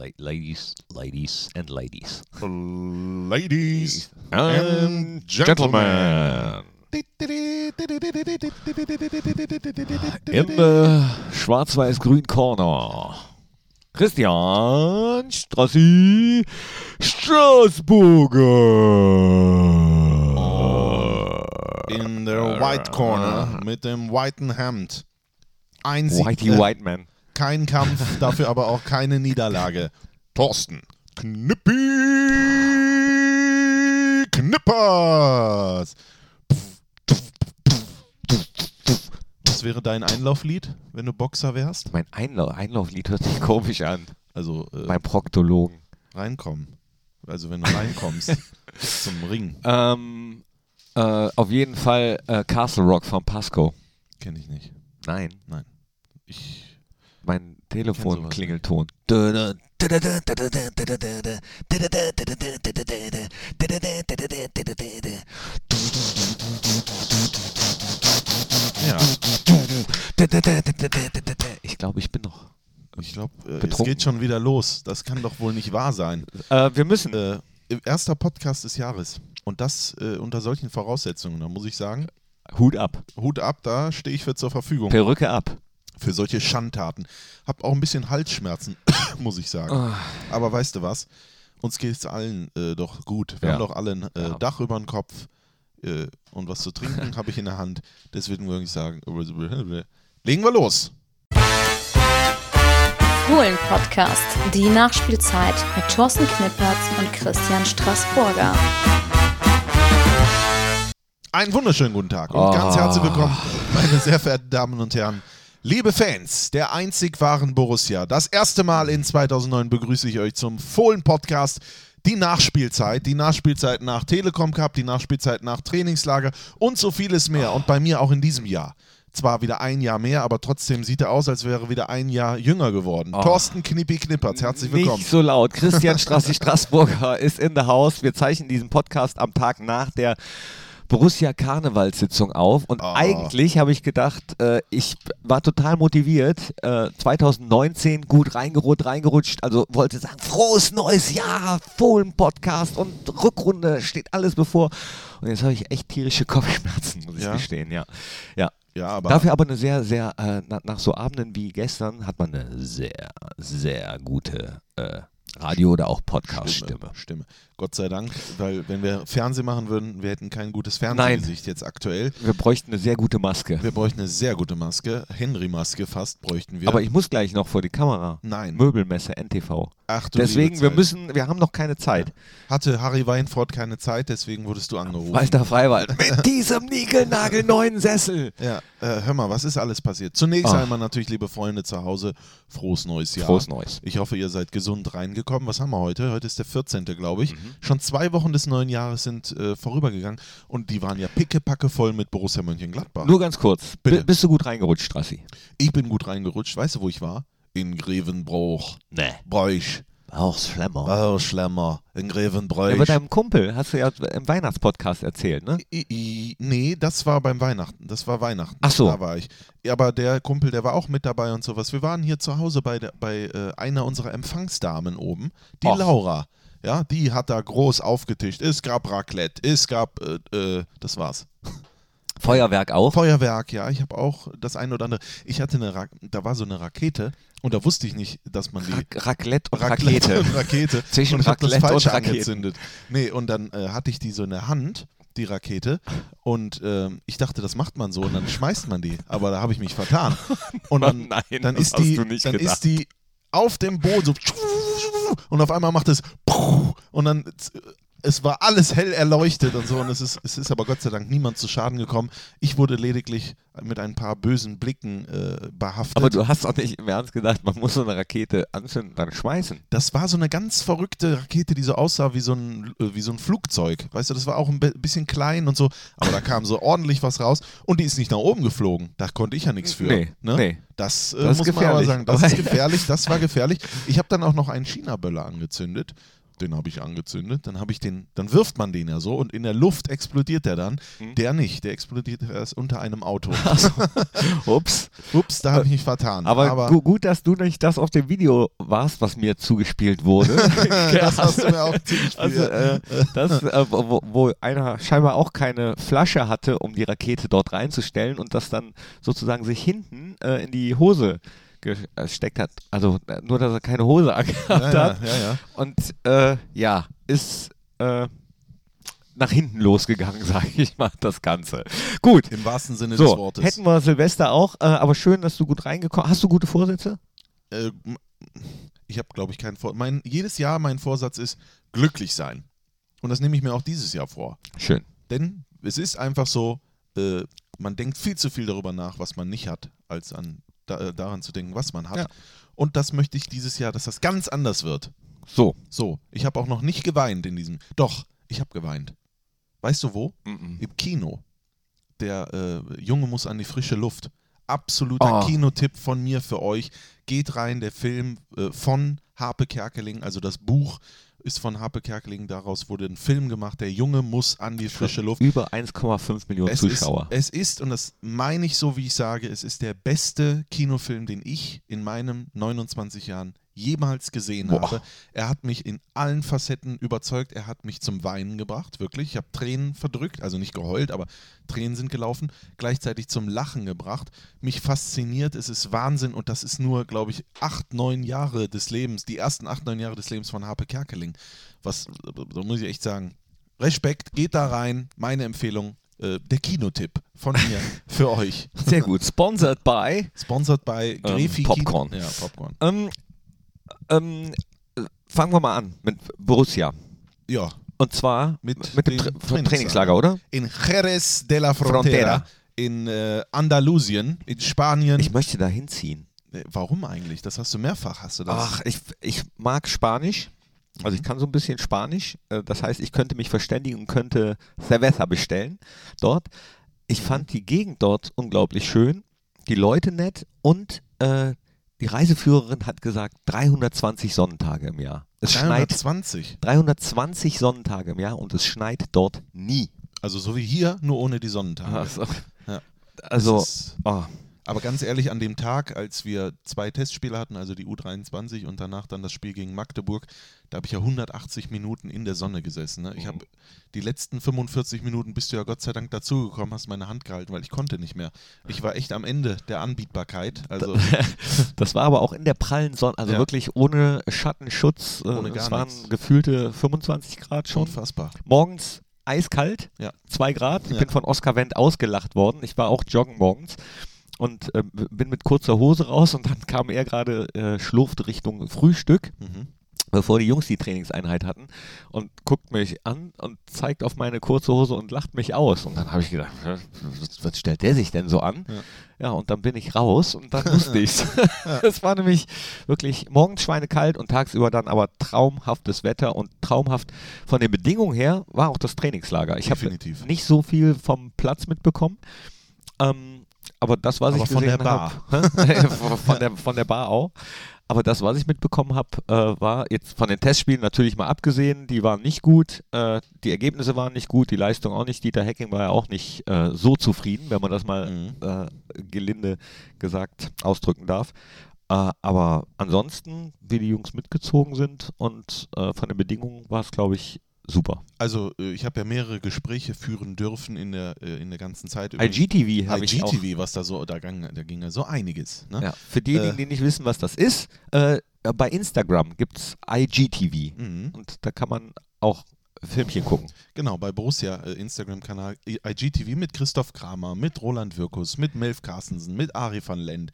La ladies, ladies and ladies. Ladies And gentlemen. In the schwarz-weiß-grün Corner. Christian Strassi Straßburger. In der White Corner mit dem whiten Hemd. Ein Sieg, Whitey äh, White Man. Kein Kampf, dafür aber auch keine Niederlage. Thorsten Knippi Knippers. Was wäre dein Einlauflied, wenn du Boxer wärst? Mein Einlau Einlauflied hört sich komisch an. Also äh, Beim Proktologen. reinkommen. Also wenn du reinkommst zum Ring. Ähm, äh, auf jeden Fall äh, Castle Rock von Pasco. Kenne ich nicht. Nein, Ich mein Telefonklingelton. ja, Ich glaube, ich bin noch. ich glaube, äh, es geht schon wieder los. Das kann doch wohl nicht wahr sein. Äh, wir müssen. Äh, erster Podcast des Jahres. Und das äh, unter solchen Voraussetzungen. Da muss ich sagen, Hut ab. Hut ab, da stehe ich für zur Verfügung. Perücke ab. Für solche Schandtaten. Hab auch ein bisschen Halsschmerzen, muss ich sagen. Aber weißt du was? Uns geht es allen äh, doch gut. Wir Ja. haben doch alle ein äh, Ja. Dach über dem Kopf äh, und was zu trinken habe ich in der Hand. Deswegen würde ich sagen, legen wir los. Fohlen-Podcast, die Nachspielzeit mit Thorsten Knippertz und Christian Straßburger. Einen wunderschönen guten Tag und Oh. ganz herzlich willkommen, meine sehr verehrten Damen und Herren. Liebe Fans der einzig wahren Borussia, das erste Mal in 2009 begrüße ich euch zum Fohlen-Podcast. Die Nachspielzeit, die Nachspielzeit nach Telekom Cup, die Nachspielzeit nach Trainingslager und so vieles mehr. Und bei mir auch in diesem Jahr. Zwar wieder ein Jahr mehr, aber trotzdem sieht er aus, als wäre er wieder ein Jahr jünger geworden. Thorsten Knippi Knippertz, herzlich willkommen. Nicht so laut. Christian Strassi Straßburger ist in the house. Wir zeichnen diesen Podcast am Tag nach der Borussia Karnevalssitzung auf und Oh. eigentlich habe ich gedacht, äh, ich war total motiviert, äh, 2019 gut reingerutscht, reingerutscht, also wollte sagen, frohes neues Jahr, Fohlen-Podcast und Rückrunde steht alles bevor und jetzt habe ich echt tierische Kopfschmerzen, muss ich Ja? gestehen, ja. Ja, Ja, aber Dafür aber eine sehr, sehr, äh, nach, nach so Abenden wie gestern hat man eine sehr, sehr gute äh, Radio- oder auch Podcast-Stimme. Stimme. Gott sei Dank, weil wenn wir Fernsehen machen würden, wir hätten kein gutes Fernsehgesicht jetzt aktuell. Wir bräuchten eine sehr gute Maske. Wir bräuchten eine sehr gute Maske, Henry-Maske fast bräuchten wir. Aber ich muss gleich noch vor die Kamera. Nein. Möbelmesse, NTV. Ach du Deswegen, wir müssen, wir haben noch keine Zeit. Hatte Harry Weinfurt keine Zeit, deswegen wurdest du angerufen. Walter Freiwald. Mit diesem niegelnagelneuen Sessel. Ja, äh, hör mal, was ist alles passiert? Zunächst Ach. einmal natürlich, liebe Freunde zu Hause, frohes neues Jahr. Frohes Neues. Ich hoffe, ihr seid gesund reingekommen. Was haben wir heute? Heute ist der 14., glaube ich. Mhm. Schon zwei Wochen des neuen Jahres sind äh, vorübergegangen und die waren ja pickepacke voll mit Borussia Mönchengladbach. Nur ganz kurz. Bitte. Bist du gut reingerutscht, Strassi? Ich bin gut reingerutscht. Weißt du, wo ich war? In Grevenbroich. Nee. Bräuch. Auch Schlemmer. Bauschlemmer. In Grevenbroich. Ja, bei deinem Kumpel hast du ja im Weihnachtspodcast erzählt, ne? I, I, nee, das war beim Weihnachten. Das war Weihnachten. Ach so. Da war ich. Ja, aber der Kumpel, der war auch mit dabei und sowas. Wir waren hier zu Hause bei, der, bei äh, einer unserer Empfangsdamen oben, die Och. Laura. Ja, die hat da groß aufgetischt. Es gab Raclette, es gab, äh, äh, das war's. Feuerwerk auch. Feuerwerk, ja, ich habe auch das eine oder andere. Ich hatte eine, Ra da war so eine Rakete und da wusste ich nicht, dass man die Rac Raclette und Raclette Rakete. und Rakete. Zwischen und hab das Raclette Falsche und Raketen. angezündet. Nee, und dann äh, hatte ich die so in der Hand, die Rakete. Und ähm, ich dachte, das macht man so und dann schmeißt man die. Aber da habe ich mich vertan. Und dann, Nein, dann, ist, die, dann gedacht. ist die auf dem Boden so und auf einmal macht es und dann es war alles hell erleuchtet und so und es ist, es ist aber Gott sei Dank niemand zu Schaden gekommen. Ich wurde lediglich mit ein paar bösen Blicken äh, behaftet. Aber du hast doch nicht im Ernst gedacht, man muss so eine Rakete anzünden und dann schmeißen. Das war so eine ganz verrückte Rakete, die so aussah wie so ein, äh, wie so ein Flugzeug. Weißt du, das war auch ein bi- bisschen klein und so, aber da kam so ordentlich was raus und die ist nicht nach oben geflogen. Da konnte ich ja nichts für. Nee, ne? nee. Das, äh, Das muss man aber sagen, das ist gefährlich, das war gefährlich. Ich habe dann auch noch einen China-Böller angezündet den habe ich angezündet. Dann habe ich den, dann wirft man den ja so und in der Luft explodiert der dann. Mhm. Der nicht, der explodiert erst unter einem Auto. Ups. Ups, da habe ich mich vertan. Aber, gu gut, dass du nicht das auf dem Video warst, was mir zugespielt wurde. das hast du mir auch viel. Also, äh, das, äh, wo, wo einer scheinbar auch keine Flasche hatte, um die Rakete dort reinzustellen und das dann sozusagen sich hinten äh, in die Hose gesteckt hat. Also äh, nur, dass er keine Hose angehabt ja, hat. ja, ja. Und äh, ja, ist äh, nach hinten losgegangen, sage ich mal, das Ganze. Gut. Im wahrsten Sinne des So, Wortes. hätten wir Silvester auch, äh, aber schön, dass du gut reingekommen Hast du gute Vorsätze? äh, ich habe, glaube ich, keinen Vor mein, Jedes Jahr mein Vorsatz ist, glücklich sein. Und das nehme ich mir auch dieses Jahr vor. Schön. Denn es ist einfach so, äh, man denkt viel zu viel darüber nach, was man nicht hat, als an, da, äh, daran zu denken, was man hat. Ja. Und das möchte ich dieses Jahr, dass das ganz anders wird. So. So, ich habe auch noch nicht geweint in diesem. Doch, ich habe geweint. Weißt du wo? Mhm. Im Kino. Der äh, Junge muss an die frische Luft. Absoluter Oh. Kinotipp von mir für euch. Geht rein, der Film äh, von Harpe Kerkeling, also das Buch ist von Harpe Kerkeling, daraus wurde ein Film gemacht. Der Junge muss an die frische Luft. Über 1,5 Millionen Es Zuschauer. Ist, es ist, und das meine ich so, wie ich sage, es ist der beste Kinofilm, den ich in meinen 29 Jahren jemals gesehen Boah. habe. Er hat mich in allen Facetten überzeugt. Er hat mich zum Weinen gebracht, wirklich. Ich habe Tränen verdrückt, also nicht geheult, aber Tränen sind gelaufen. Gleichzeitig zum Lachen gebracht. Mich fasziniert. Es ist Wahnsinn und das ist nur, glaube ich, acht, neun Jahre des Lebens, die ersten acht, neun Jahre des Lebens von Harpe Kerkeling. Was, da muss ich echt sagen, Respekt, geht da rein. Meine Empfehlung, äh, der Kinotipp von mir für euch. Sehr gut. Sponsored by. Sponsored bei Grefi Popcorn. Kino. Ja, Popcorn. Ähm, ähm, äh, fangen wir mal an mit Borussia. Ja, Und zwar Mit mit, dem Tra Trainingslager. Trainingslager, oder? in Jerez de la Frontera, Frontera. in äh, Andalusien, in Spanien. Ich möchte da hinziehen. Warum eigentlich? Das hast du mehrfach, hast du das? Ach, ich, ich mag Spanisch. Also ich kann so ein bisschen Spanisch. Äh, Das heißt, ich könnte mich verständigen und könnte Cerveza bestellen dort. Ich fand die Gegend dort unglaublich schön, die Leute nett und äh, die Reiseführerin hat gesagt 320 Sonnentage im Jahr. Es schneit 320. 320 Sonnentage im Jahr und es schneit dort nie. Also so wie hier, nur ohne die Sonnentage. Also, Ja. also oh, aber ganz ehrlich, an dem Tag, als wir zwei Testspiele hatten, also die U23 und danach dann das Spiel gegen Magdeburg, da habe ich ja 180 Minuten in der Sonne gesessen. Ne? Ich Mhm. habe die letzten 45 Minuten bist du ja Gott sei Dank dazugekommen, hast meine Hand gehalten, weil ich konnte nicht mehr. Ich war echt am Ende der Anbietbarkeit. Also das war aber auch in der prallen Sonne, also Ja. wirklich ohne Schattenschutz. Äh, Ohne gar es waren nichts. gefühlte 25 Grad schon. unfassbar. Morgens eiskalt, Ja. 2 Grad. Ich Ja. bin von Oskar Wendt ausgelacht worden. Ich war auch joggen morgens und äh, bin mit kurzer Hose raus und dann kam er gerade äh, schlurft Richtung Frühstück, Mhm. bevor die Jungs die Trainingseinheit hatten und guckt mich an und zeigt auf meine kurze Hose und lacht mich aus. Und dann habe ich gedacht, was, was stellt der sich denn so an? Ja. Ja, und dann bin ich raus und dann wusste ich's. Es war nämlich wirklich morgens schweinekalt und tagsüber dann aber traumhaftes Wetter und traumhaft von den Bedingungen her war auch das Trainingslager. Ich habe nicht so viel vom Platz mitbekommen. Ähm, aber das, was Aber ich von der gesehen habe, von, der, von der Bar auch. Aber das, was ich mitbekommen habe, äh, war jetzt von den Testspielen natürlich mal abgesehen, die waren nicht gut, äh, die Ergebnisse waren nicht gut, die Leistung auch nicht. Dieter Hecking war ja auch nicht äh, so zufrieden, wenn man das mal Mhm. äh, gelinde gesagt ausdrücken darf. Äh, aber ansonsten, wie die Jungs mitgezogen sind und äh, von den Bedingungen war es, glaube ich, super. Also äh, ich habe ja mehrere Gespräche führen dürfen in der, äh, in der ganzen Zeit. IGTV habe ich auch. IGTV, was da so, da ging, da ging ja so einiges. Ne? Ja, für diejenigen, Äh. die nicht wissen, was das ist, äh, bei Instagram gibt es IGTV Mhm. und da kann man auch Filmchen gucken. Genau, bei Borussia äh, Instagram-Kanal IGTV mit Christoph Kramer, mit Roland Wirkus, mit Melf Carstensen, mit Ari van Lent,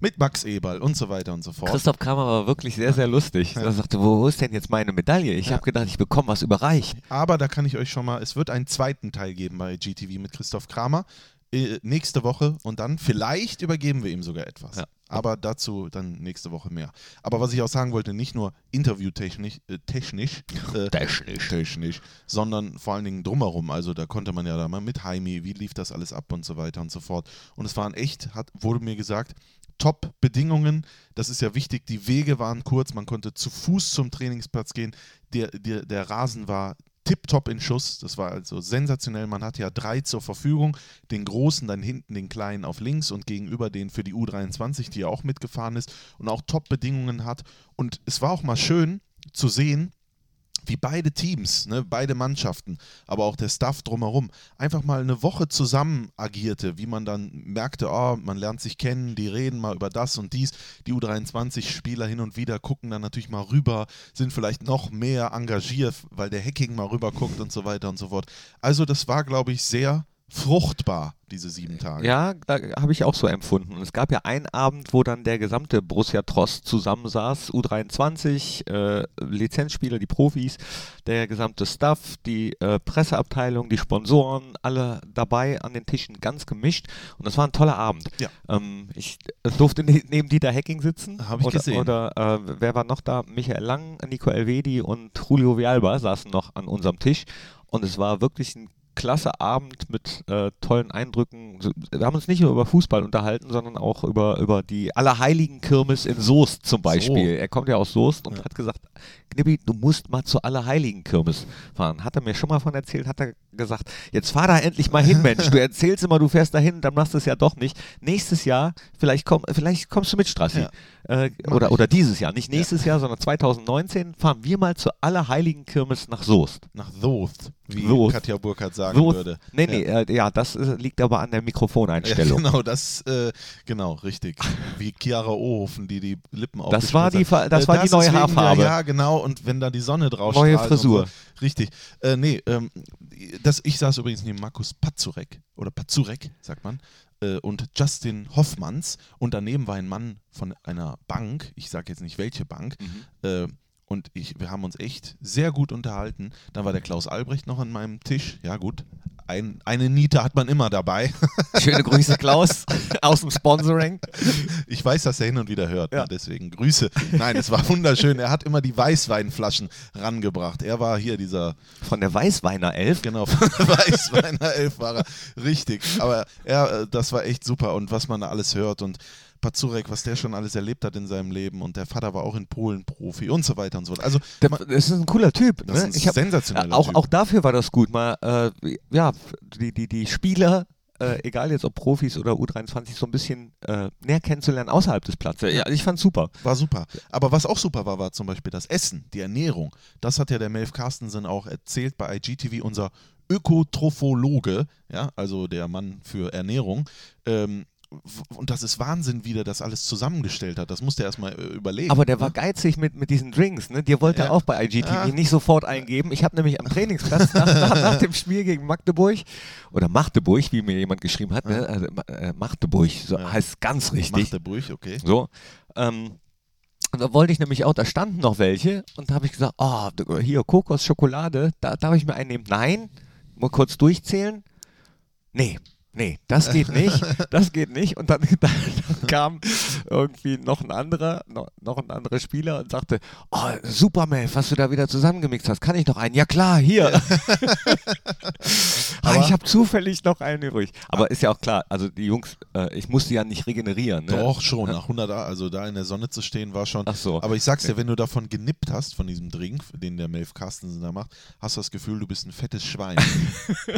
mit Max Eberl und so weiter und so fort. Christoph Kramer war wirklich sehr, sehr lustig. Er sagte, wo, wo ist denn jetzt meine Medaille? Ich Ja. habe gedacht, ich bekomme was überreicht. Aber da kann ich euch schon mal, es wird einen zweiten Teil geben bei GTV mit Christoph Kramer. Äh, nächste Woche und dann vielleicht übergeben wir ihm sogar etwas. Ja. Aber dazu dann nächste Woche mehr. Aber was ich auch sagen wollte, nicht nur interviewtechnisch, äh, technisch, äh, Technisch. technisch, sondern vor allen Dingen drumherum. Also da konnte man ja da mal mit Heimi, wie lief das alles ab und so weiter und so fort. Und es waren echt, hat, wurde mir gesagt, Top-Bedingungen. Das ist ja wichtig. Die Wege waren kurz, man konnte zu Fuß zum Trainingsplatz gehen. Der, der, der Rasen war tipptopp in Schuss. Das war also sensationell. Man hatte ja drei zur Verfügung. Den großen, dann hinten den kleinen auf links und gegenüber den für die U23, die ja auch mitgefahren ist und auch Top-Bedingungen hat. Und es war auch mal schön zu sehen, wie beide Teams, ne, beide Mannschaften, aber auch der Staff drumherum, einfach mal eine Woche zusammen agierte, wie man dann merkte, oh, man lernt sich kennen, die reden mal über das und dies. Die U23-Spieler hin und wieder gucken dann natürlich mal rüber, sind vielleicht noch mehr engagiert, weil der Hacking mal rüber guckt und so weiter und so fort. Also das war, glaube ich, sehr fruchtbar, diese sieben Tage. Ja, da habe ich auch so empfunden. Und es gab ja einen Abend, wo dann der gesamte Borussia Trost zusammensaß, U23, äh, Lizenzspieler, die Profis, der gesamte Staff, die äh, Presseabteilung, die Sponsoren, alle dabei an den Tischen, ganz gemischt. Und das war ein toller Abend. Ja. Ähm, ich durfte ne neben Dieter Hecking sitzen. Habe ich oder, gesehen. Oder äh, wer war noch da? Michael Lang, Nico Elvedi und Julio Vialba saßen noch an unserem Tisch. Und es war wirklich ein klasse Abend mit äh, tollen Eindrücken. So, Wir haben uns nicht nur über Fußball unterhalten, sondern auch über, über die Allerheiligen-Kirmes in Soest zum Beispiel. Er kommt ja aus Soest und Ja. hat gesagt, Knippi, du musst mal zur Allerheiligen-Kirmes fahren. Hat er mir schon mal von erzählt, hat er gesagt, jetzt fahr da endlich mal hin, Mensch. Du erzählst immer, du fährst da hin, dann machst du es ja doch nicht. Nächstes Jahr, vielleicht, komm, vielleicht kommst du mit, Strassi. Ja. Äh, oder, oder dieses Jahr, nicht nächstes Jahr, sondern 2019 fahren wir mal zur Allerheiligen-Kirmes nach Soest. Nach Thoth, wie Thoth. Katja Burkhardt sagen Soest. würde. Nee, nee, ja, äh, ja das äh, liegt aber an der Ja, Mikrofoneinstellung. genau, das, äh, genau, richtig. Wie Chiara Ohofen, die die Lippen Das war die, hat. Das Äh, war die neue Haarfarbe. Ja, genau, und wenn da die Sonne drauf Neue Frisur. So. Richtig. Äh, nee, ähm, das, ich saß übrigens neben Markus Pazurek, oder Pazurek, sagt man, äh, und Justin Hoffmanns. Und daneben war ein Mann von einer Bank, ich sage jetzt nicht welche Bank, Mhm. Und ich, wir haben uns echt sehr gut unterhalten. Dann war der Klaus Albrecht noch an meinem Tisch. Ja, gut. Ein, eine Niete hat man immer dabei. Schöne Grüße, Klaus, aus dem Sponsoring. Ich weiß, dass er hin und wieder hört, Ja. ne? deswegen Grüße. Nein, es war wunderschön. Er hat immer die Weißweinflaschen rangebracht. Er war hier dieser, Von der Weißweiner Elf. genau, von der Weißweiner Elf war er. Richtig. Aber er, äh, das war echt super und was man da alles hört und Pazurek, was der schon alles erlebt hat in seinem Leben und der Vater war auch in Polen Profi und so weiter und so fort. Also Der, man- das ist ein cooler Typ. das Ne? ist ein Ich hab, sensationeller auch, Typ. auch dafür war das gut. Mal, äh, ja, die, die, die Spieler, äh, egal jetzt ob Profis oder U23, so ein bisschen äh, näher kennenzulernen außerhalb des Platzes. Ja, ich fand's super. War super. Aber was auch super war, war zum Beispiel das Essen, die Ernährung. Das hat ja der Melf Carstensen auch erzählt bei IGTV, unser Ökotrophologe, ja, also der Mann für Ernährung. Ähm, und das ist Wahnsinn, wie der das alles zusammengestellt hat. Das musste er erstmal äh, überlegen. Aber der war ne? geizig mit, mit diesen Drinks. Ne? Dir wollte Ja. er auch bei IGTV Ja. nicht sofort eingeben. Ich habe nämlich am Trainingsplatz nach, nach, nach dem Spiel gegen Magdeburg oder Magdeburg, wie mir jemand geschrieben hat, ne? also, äh, Magdeburg, so Ja. heißt ganz richtig. Brüch, okay. So. Ähm, und da wollte ich nämlich auch, da standen noch welche und da habe ich gesagt, oh, hier Kokos, Schokolade, da darf ich mir einnehmen. Nein, mal kurz durchzählen. Nee, nee, das geht nicht, das geht nicht. Und dann, dann, kam irgendwie noch ein anderer, noch, noch ein anderer Spieler und sagte, oh, super, Melf, was du da wieder zusammengemixt hast, kann ich noch einen? Ja klar, hier. ah, ich habe zufällig noch einen übrig. Aber ist ja auch klar, also die Jungs, äh, ich musste ja nicht regenerieren. Ne? Doch schon, nach 100 Jahren, also da in der Sonne zu stehen, war schon. Ach so. Aber ich sag's dir, wenn du davon genippt hast, von diesem Drink, den der Melf Carstensen da macht, hast du das Gefühl, du bist ein fettes Schwein.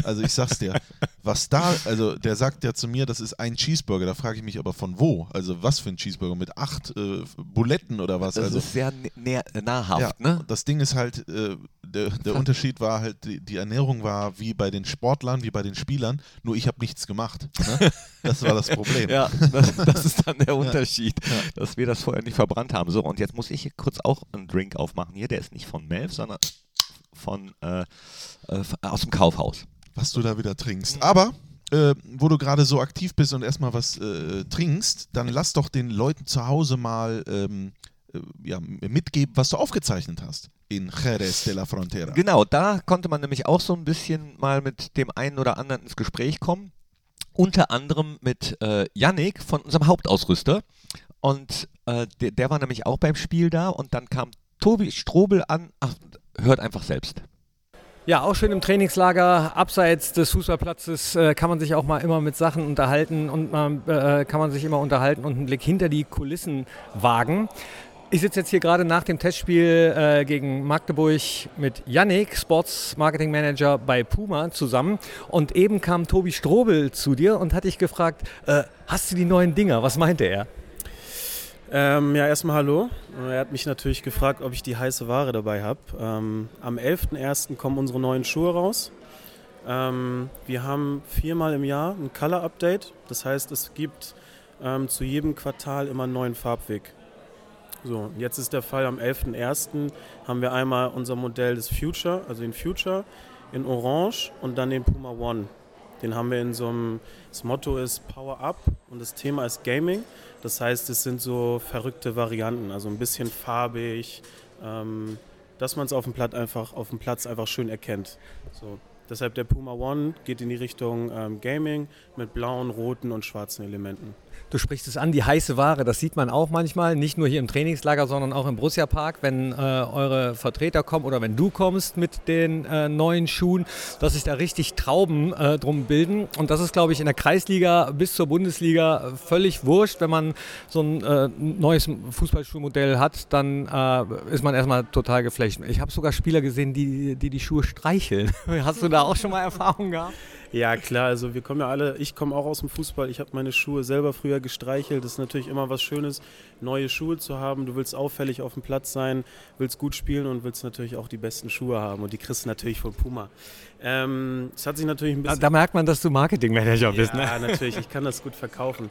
also ich sag's dir, was da, also der sagt ja zu mir, das ist ein Cheeseburger, da frage ich mich aber von wo? Also was für ein Cheeseburger? Mit acht äh, Buletten oder was? Das also ist sehr nahrhaft, ja, ne? das Ding ist halt, äh, der, der Unterschied war halt, die, die Ernährung war wie bei den Sportlern, wie bei den Spielern, nur ich habe nichts gemacht. Ne? Das war das Problem. Ja, das, das ist dann der Unterschied, dass wir das vorher nicht verbrannt haben. So, und jetzt muss ich hier kurz auch einen Drink aufmachen hier. Der ist nicht von Melv, sondern von äh, äh, aus dem Kaufhaus. Was du da wieder trinkst. Aber äh, wo du gerade so aktiv bist und erstmal was äh, trinkst, dann lass doch den Leuten zu Hause mal ähm, äh, ja, mitgeben, was du aufgezeichnet hast in Jerez de la Frontera. Genau, da konnte man nämlich auch so ein bisschen mal mit dem einen oder anderen ins Gespräch kommen. Unter anderem mit äh, Yannick von unserem Hauptausrüster. Und äh, der, der war nämlich auch beim Spiel da und dann kam Tobi Strobel an. Ach, hört einfach selbst. Ja, auch schön im Trainingslager, abseits des Fußballplatzes äh, kann man sich auch mal immer mit Sachen unterhalten und man äh, kann man sich immer unterhalten und einen Blick hinter die Kulissen wagen. Ich sitze jetzt hier gerade nach dem Testspiel äh, gegen Magdeburg mit Yannick, Sports Marketing Manager bei Puma, zusammen. Und eben kam Tobi Strobel zu dir und hat dich gefragt, äh, hast du die neuen Dinger? Was meinte er? Ähm, ja, erstmal hallo. Er hat mich natürlich gefragt, ob ich die heiße Ware dabei habe. Ähm, am 11.01. kommen unsere neuen Schuhe raus. Ähm, wir haben viermal im Jahr ein Color Update. Das heißt, es gibt ähm, zu jedem Quartal immer einen neuen Farbweg. So, jetzt ist der Fall, am 11.01. haben wir einmal unser Modell des Future, also den Future in Orange und dann den Puma One. Den haben wir in so einem, das Motto ist Power Up und das Thema ist Gaming. Das heißt, es sind so verrückte Varianten, also ein bisschen farbig, ähm, dass man es auf dem Platz einfach auf dem Platz einfach schön erkennt. So. Deshalb der Puma One geht in die Richtung ähm, Gaming mit blauen, roten und schwarzen Elementen. Du sprichst es an, die heiße Ware, das sieht man auch manchmal, nicht nur hier im Trainingslager, sondern auch im Borussia Park, wenn äh, eure Vertreter kommen oder wenn du kommst mit den äh, neuen Schuhen, dass sich da richtig Trauben äh, drum bilden. Und das ist, glaube ich, in der Kreisliga bis zur Bundesliga völlig wurscht. Wenn man so ein äh, neues Fußballschuhmodell hat, dann äh, ist man erstmal total geflecht. Ich habe sogar Spieler gesehen, die, die die Schuhe streicheln. Hast du da auch schon mal Erfahrung gehabt? Ja, klar, also wir kommen ja alle, ich komme auch aus dem Fußball, ich habe meine Schuhe selber früher gestreichelt. Das ist natürlich immer was Schönes, neue Schuhe zu haben. Du willst auffällig auf dem Platz sein, willst gut spielen und willst natürlich auch die besten Schuhe haben. Und die kriegst du natürlich von Puma. Ähm, es hat sich natürlich ein bisschen. Da merkt man, dass du Marketingmanager bist, ne? Ja, natürlich, ich kann das gut verkaufen.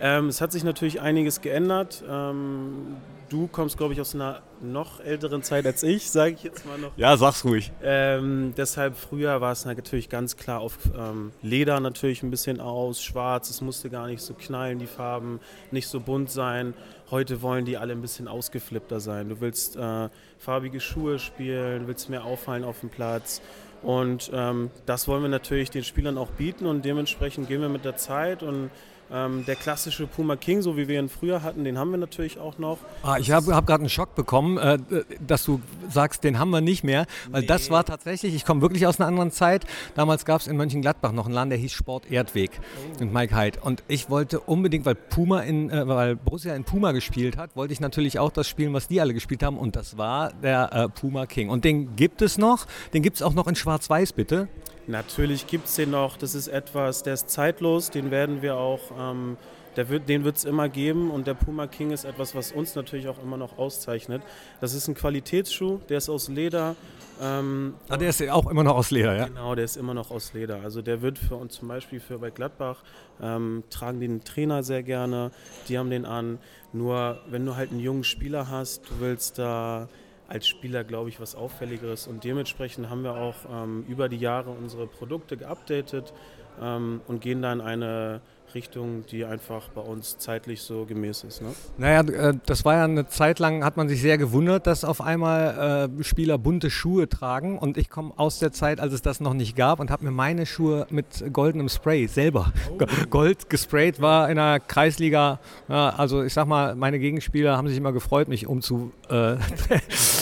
Ähm, es hat sich natürlich einiges geändert. Ähm, du kommst, glaube ich, aus einer noch älteren Zeit als ich, sage ich jetzt mal noch. Ja, sag's ruhig. Ähm, deshalb früher war es natürlich ganz klar auf ähm, Leder natürlich ein bisschen aus, schwarz, es musste gar nicht so knallen, die Farben, nicht so bunt sein. Heute wollen die alle ein bisschen ausgeflippter sein. Du willst äh, farbige Schuhe spielen, willst mehr auffallen auf dem Platz. Und ähm, das wollen wir natürlich den Spielern auch bieten und dementsprechend gehen wir mit der Zeit und ähm, der klassische Puma King, so wie wir ihn früher hatten, den haben wir natürlich auch noch. Ah, ich habe hab gerade einen Schock bekommen, äh, dass du sagst, den haben wir nicht mehr. Weil nee. das war tatsächlich, ich komme wirklich aus einer anderen Zeit. Damals gab es in Mönchengladbach noch einen Laden, der hieß Sport Erdweg oh. mit Mike Hyde. Und ich wollte unbedingt, weil Puma in, äh, weil Borussia in Puma gespielt hat, wollte ich natürlich auch das spielen, was die alle gespielt haben. Und das war der äh, Puma King. Und den gibt es noch. Den gibt es auch noch in Schwarz-Weiß, bitte. Natürlich gibt es den noch. Das ist etwas, der ist zeitlos. Den werden wir auch, ähm, wird, den wird es immer geben. Und der Puma King ist etwas, was uns natürlich auch immer noch auszeichnet. Das ist ein Qualitätsschuh, der ist aus Leder. Ähm, ah, der ist auch immer noch aus Leder, ja? Genau, der ist immer noch aus Leder. Also der wird für uns zum Beispiel für bei Gladbach ähm, tragen den Trainer sehr gerne. Die haben den an. Nur wenn du halt einen jungen Spieler hast, du willst da als Spieler, glaube ich, was Auffälligeres. Und dementsprechend haben wir auch ähm, über die Jahre unsere Produkte geupdatet ähm, und gehen dann in eine Richtung, die einfach bei uns zeitlich so gemäß ist. Ne? Naja, äh, das war ja eine Zeit lang, hat man sich sehr gewundert, dass auf einmal äh, Spieler bunte Schuhe tragen. Und ich komme aus der Zeit, als es das noch nicht gab und habe mir meine Schuhe mit goldenem Spray selber oh. Gold gesprayt, war in der Kreisliga. Ja, also ich sag mal, meine Gegenspieler haben sich immer gefreut, mich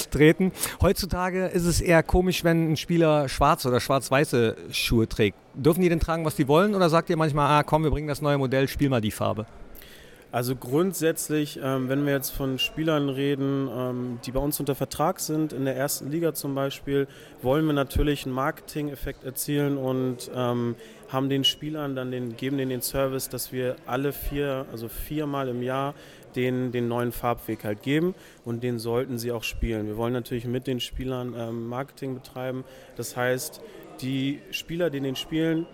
umzutreten. Heutzutage ist es eher komisch, wenn ein Spieler schwarze oder schwarz-weiße Schuhe trägt. Dürfen die denn tragen, was die wollen? Oder sagt ihr manchmal, ah komm, wir bringen das neue Modell, spiel mal die Farbe? Also grundsätzlich, ähm, wenn wir jetzt von Spielern reden, ähm, die bei uns unter Vertrag sind, in der ersten Liga zum Beispiel, wollen wir natürlich einen Marketing-Effekt erzielen und ähm, haben den Spielern dann den, geben denen den Service, dass wir alle vier, also viermal im Jahr den, den neuen Farbweg halt geben und den sollten sie auch spielen. Wir wollen natürlich mit den Spielern ähm, Marketing betreiben. Das heißt, die Spieler, die den spielen,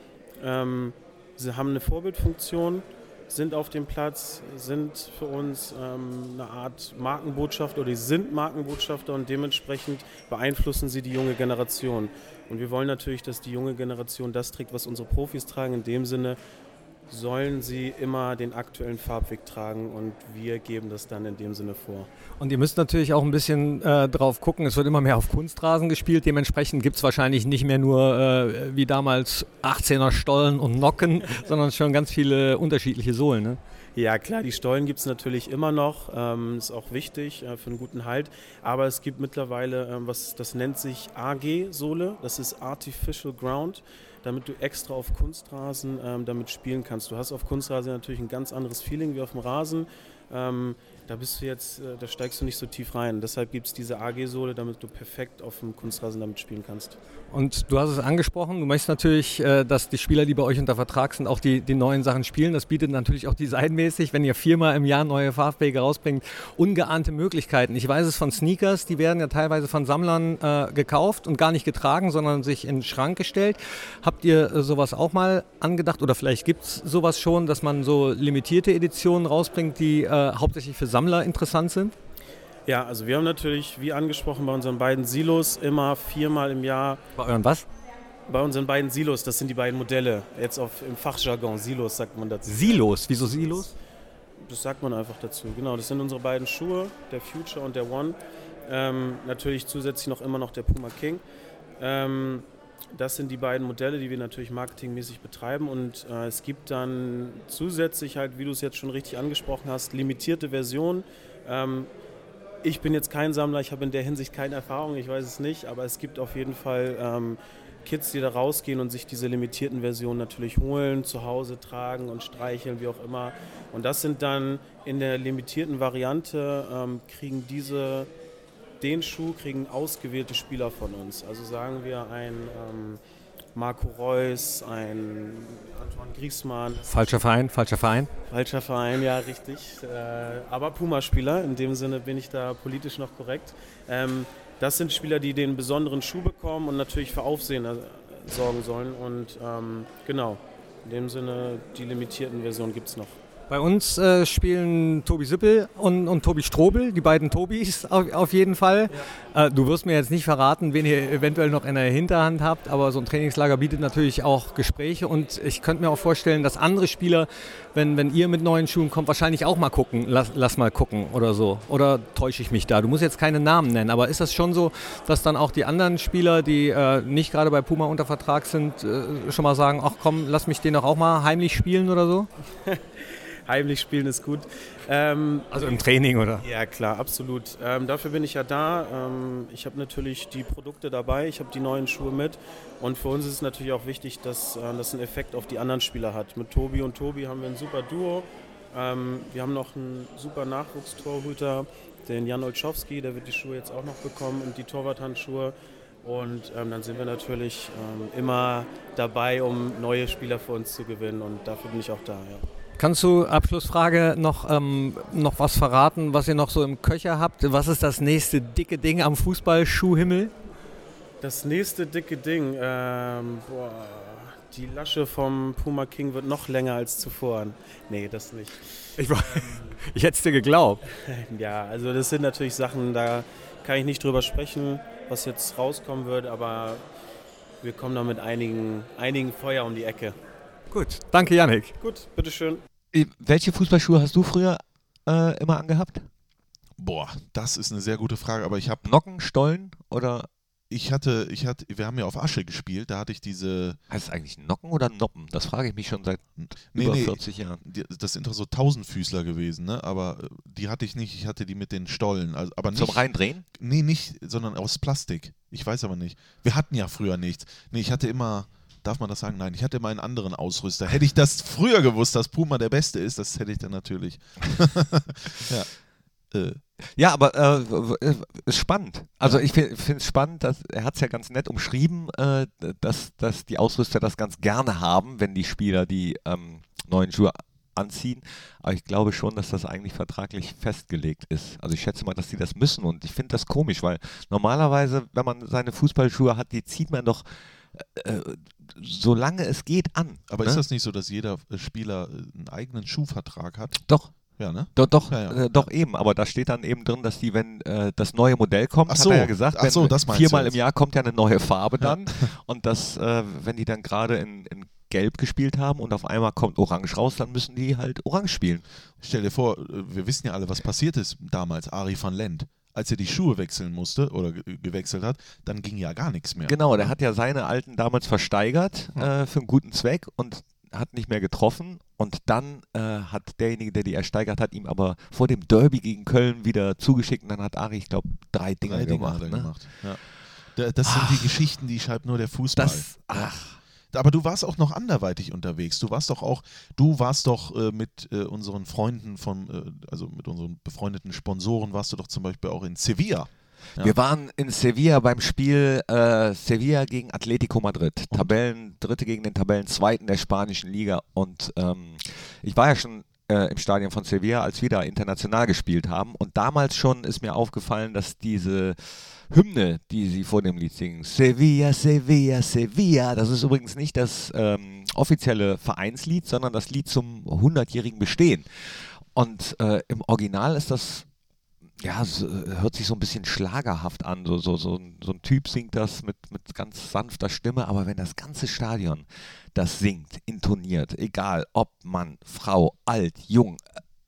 ähm, sie haben eine Vorbildfunktion, sind auf dem Platz, sind für uns ähm, eine Art Markenbotschaft oder die sind Markenbotschafter und dementsprechend beeinflussen sie die junge Generation. Und wir wollen natürlich, dass die junge Generation das trägt, was unsere Profis tragen, in dem Sinne, sollen sie immer den aktuellen Farbweg tragen und wir geben das dann in dem Sinne vor. Und ihr müsst natürlich auch ein bisschen äh, drauf gucken, es wird immer mehr auf Kunstrasen gespielt, dementsprechend gibt es wahrscheinlich nicht mehr nur äh, wie damals 18er Stollen und Nocken, sondern schon ganz viele unterschiedliche Sohlen. Ne? Ja, klar, die Stollen gibt es natürlich immer noch. Ähm, ist auch wichtig äh, für einen guten Halt. Aber es gibt mittlerweile, ähm, was das nennt sich AG-Sohle. Das ist Artificial Ground, damit du extra auf Kunstrasen ähm, damit spielen kannst. Du hast auf Kunstrasen natürlich ein ganz anderes Feeling wie auf dem Rasen. Ähm, da bist du jetzt, äh, da steigst du nicht so tief rein. Deshalb gibt es diese AG-Sohle, damit du perfekt auf dem Kunstrasen damit spielen kannst. Und du hast es angesprochen, du möchtest natürlich, äh, dass die Spieler, die bei euch unter Vertrag sind, auch die, die neuen Sachen spielen. Das bietet natürlich auch designmäßig, wenn ihr viermal im Jahr neue Fahrwege rausbringt, ungeahnte Möglichkeiten. Ich weiß es von Sneakers, die werden ja teilweise von Sammlern äh, gekauft und gar nicht getragen, sondern sich in den Schrank gestellt. Habt ihr äh, sowas auch mal angedacht oder vielleicht gibt es sowas schon, dass man so limitierte Editionen rausbringt, die äh, hauptsächlich für Sammler interessant sind? Ja, also wir haben natürlich, wie angesprochen, bei unseren beiden Silos immer viermal im Jahr. Bei euren was? Bei unseren beiden Silos, das sind die beiden Modelle. Jetzt auf, im Fachjargon, Silos sagt man dazu. Silos? Wieso Silos? Das sagt man einfach dazu. Genau, das sind unsere beiden Schuhe, der Future und der One. Ähm, natürlich zusätzlich noch immer noch der Puma King. Ähm, das sind die beiden Modelle, die wir natürlich marketingmäßig betreiben. Und äh, es gibt dann zusätzlich halt, wie du es jetzt schon richtig angesprochen hast, limitierte Versionen. Ähm, ich bin jetzt kein Sammler, ich habe in der Hinsicht keine Erfahrung, ich weiß es nicht, aber es gibt auf jeden Fall ähm, Kids, die da rausgehen und sich diese limitierten Versionen natürlich holen, zu Hause tragen und streicheln, wie auch immer. Und das sind dann in der limitierten Variante, ähm, kriegen diese, den Schuh kriegen ausgewählte Spieler von uns. Also sagen wir ein ähm, Marco Reus, ein Antoine Griezmann. Falscher Verein, falscher Verein. Falscher Verein, ja, richtig. Äh, aber Puma-Spieler, in dem Sinne bin ich da politisch noch korrekt. Ähm, das sind Spieler, die den besonderen Schuh bekommen und natürlich für Aufsehen äh, sorgen sollen. Und ähm, genau, in dem Sinne, die limitierten Versionen gibt es noch. Bei uns äh, spielen Tobi Sippel und, und, Tobi Strobel, die beiden Tobis auf, auf jeden Fall. Ja. Äh, du wirst mir jetzt nicht verraten, wen ihr eventuell noch in der Hinterhand habt, aber so ein Trainingslager bietet natürlich auch Gespräche und ich könnte mir auch vorstellen, dass andere Spieler, wenn, wenn ihr mit neuen Schuhen kommt, wahrscheinlich auch mal gucken, lass, lass mal gucken oder so. Oder täusche ich mich da? Du musst jetzt keine Namen nennen, aber ist das schon so, dass dann auch die anderen Spieler, die äh, nicht gerade bei Puma unter Vertrag sind, äh, schon mal sagen, ach komm, lass mich den doch auch mal heimlich spielen oder so? heimlich spielen ist gut. Ähm, also im Training, oder? Ja, klar, absolut. Ähm, dafür bin ich ja da. Ähm, ich habe natürlich die Produkte dabei, ich habe die neuen Schuhe mit. Und für uns ist es natürlich auch wichtig, dass äh, das einen Effekt auf die anderen Spieler hat. Mit Tobi und Tobi haben wir ein super Duo. Ähm, wir haben noch einen super Nachwuchstorhüter, den Jan Olschowski, der wird die Schuhe jetzt auch noch bekommen und die Torwarthandschuhe. Und ähm, dann sind wir natürlich ähm, immer dabei, um neue Spieler für uns zu gewinnen. Und dafür bin ich auch da. Ja. Kannst du, Abschlussfrage, noch, ähm, noch was verraten, was ihr noch so im Köcher habt? Was ist das nächste dicke Ding am Fußballschuhhimmel? Das nächste dicke Ding, ähm, boah, die Lasche vom Puma King wird noch länger als zuvor. Nee, das nicht. Ich, ähm, ich hätte es dir geglaubt. Ja, also das sind natürlich Sachen, da kann ich nicht drüber sprechen, was jetzt rauskommen wird, aber wir kommen da mit einigen, einigen Feuer um die Ecke. Gut, danke Janik. Gut, bitteschön. Welche Fußballschuhe hast du früher äh, immer angehabt? Boah, das ist eine sehr gute Frage, aber ich habe Nocken, Stollen oder ich hatte, ich hatte, wir haben ja auf Asche gespielt, da hatte ich diese. Heißt es eigentlich Nocken oder Noppen? Das frage ich mich schon seit nee, über nee, 40 Jahren. Die, das sind doch so Tausendfüßler gewesen, ne? Aber äh, die hatte ich nicht, ich hatte die mit den Stollen. Also, aber nicht, Zum Reindrehen? Nee, nicht, sondern aus Plastik. Ich weiß aber nicht. Wir hatten ja früher nichts. Nee, ich hatte immer Darf man das sagen? Nein, ich hatte mal einen anderen Ausrüster. Hätte ich das früher gewusst, dass Puma der Beste ist, das hätte ich dann natürlich. ja. Äh. Ja, aber äh, ist spannend. Also ich finde es spannend, dass er hat es ja ganz nett umschrieben, äh, dass, dass die Ausrüster das ganz gerne haben, wenn die Spieler die ähm, neuen Schuhe anziehen. Aber ich glaube schon, dass das eigentlich vertraglich festgelegt ist. Also ich schätze mal, dass die das müssen und ich finde das komisch, weil normalerweise, wenn man seine Fußballschuhe hat, die zieht man doch äh, solange es geht, an. Aber ne? ist das nicht so, dass jeder Spieler einen eigenen Schuhvertrag hat? Doch. Ja, ne? Doch, doch, ja, ja. Äh, doch eben, aber da steht dann eben drin, dass die, wenn äh, das neue Modell kommt, Ach so, hat er ja gesagt, Ach so, viermal im Jahr kommt ja eine neue Farbe dann und das, äh, wenn die dann gerade in, in Gelb gespielt haben und auf einmal kommt Orange raus, dann müssen die halt Orange spielen. Stell dir vor, äh, wir wissen ja alle, was passiert ist damals, Ari van Lent als er die Schuhe wechseln musste oder gewechselt hat, dann ging ja gar nichts mehr. Genau, der hat ja seine alten damals versteigert äh, für einen guten Zweck und hat nicht mehr getroffen und dann äh, hat derjenige, der die ersteigert hat, ihm aber vor dem Derby gegen Köln wieder zugeschickt und dann hat Ari, ich glaube, drei Dinger Drei Dinge gemacht. ne? gemacht. Ja. Da- Das sind die Geschichten, die schreibt nur der Fußball. Das, ach, Aber du warst auch noch anderweitig unterwegs. Du warst doch auch, du warst doch äh, mit äh, unseren Freunden von, äh, also mit unseren befreundeten Sponsoren, warst du doch zum Beispiel auch in Sevilla. Ja. Wir waren in Sevilla beim Spiel äh, Sevilla gegen Atletico Madrid. Tabellen Dritte gegen den Tabellenzweiten der spanischen Liga. Und ähm, ich war ja schon äh, im Stadion von Sevilla, als wir da international gespielt haben. Und damals schon ist mir aufgefallen, dass diese Hymne, die sie vor dem Lied singen, Sevilla, Sevilla, Sevilla, das ist übrigens nicht das ähm, offizielle Vereinslied, sondern das Lied zum 100-jährigen Bestehen. Und äh, im Original ist das ja, es hört sich so ein bisschen schlagerhaft an. So, so, so, so ein Typ singt das mit, mit ganz sanfter Stimme, aber wenn das ganze Stadion das singt, intoniert, egal ob Mann, Frau, alt, jung,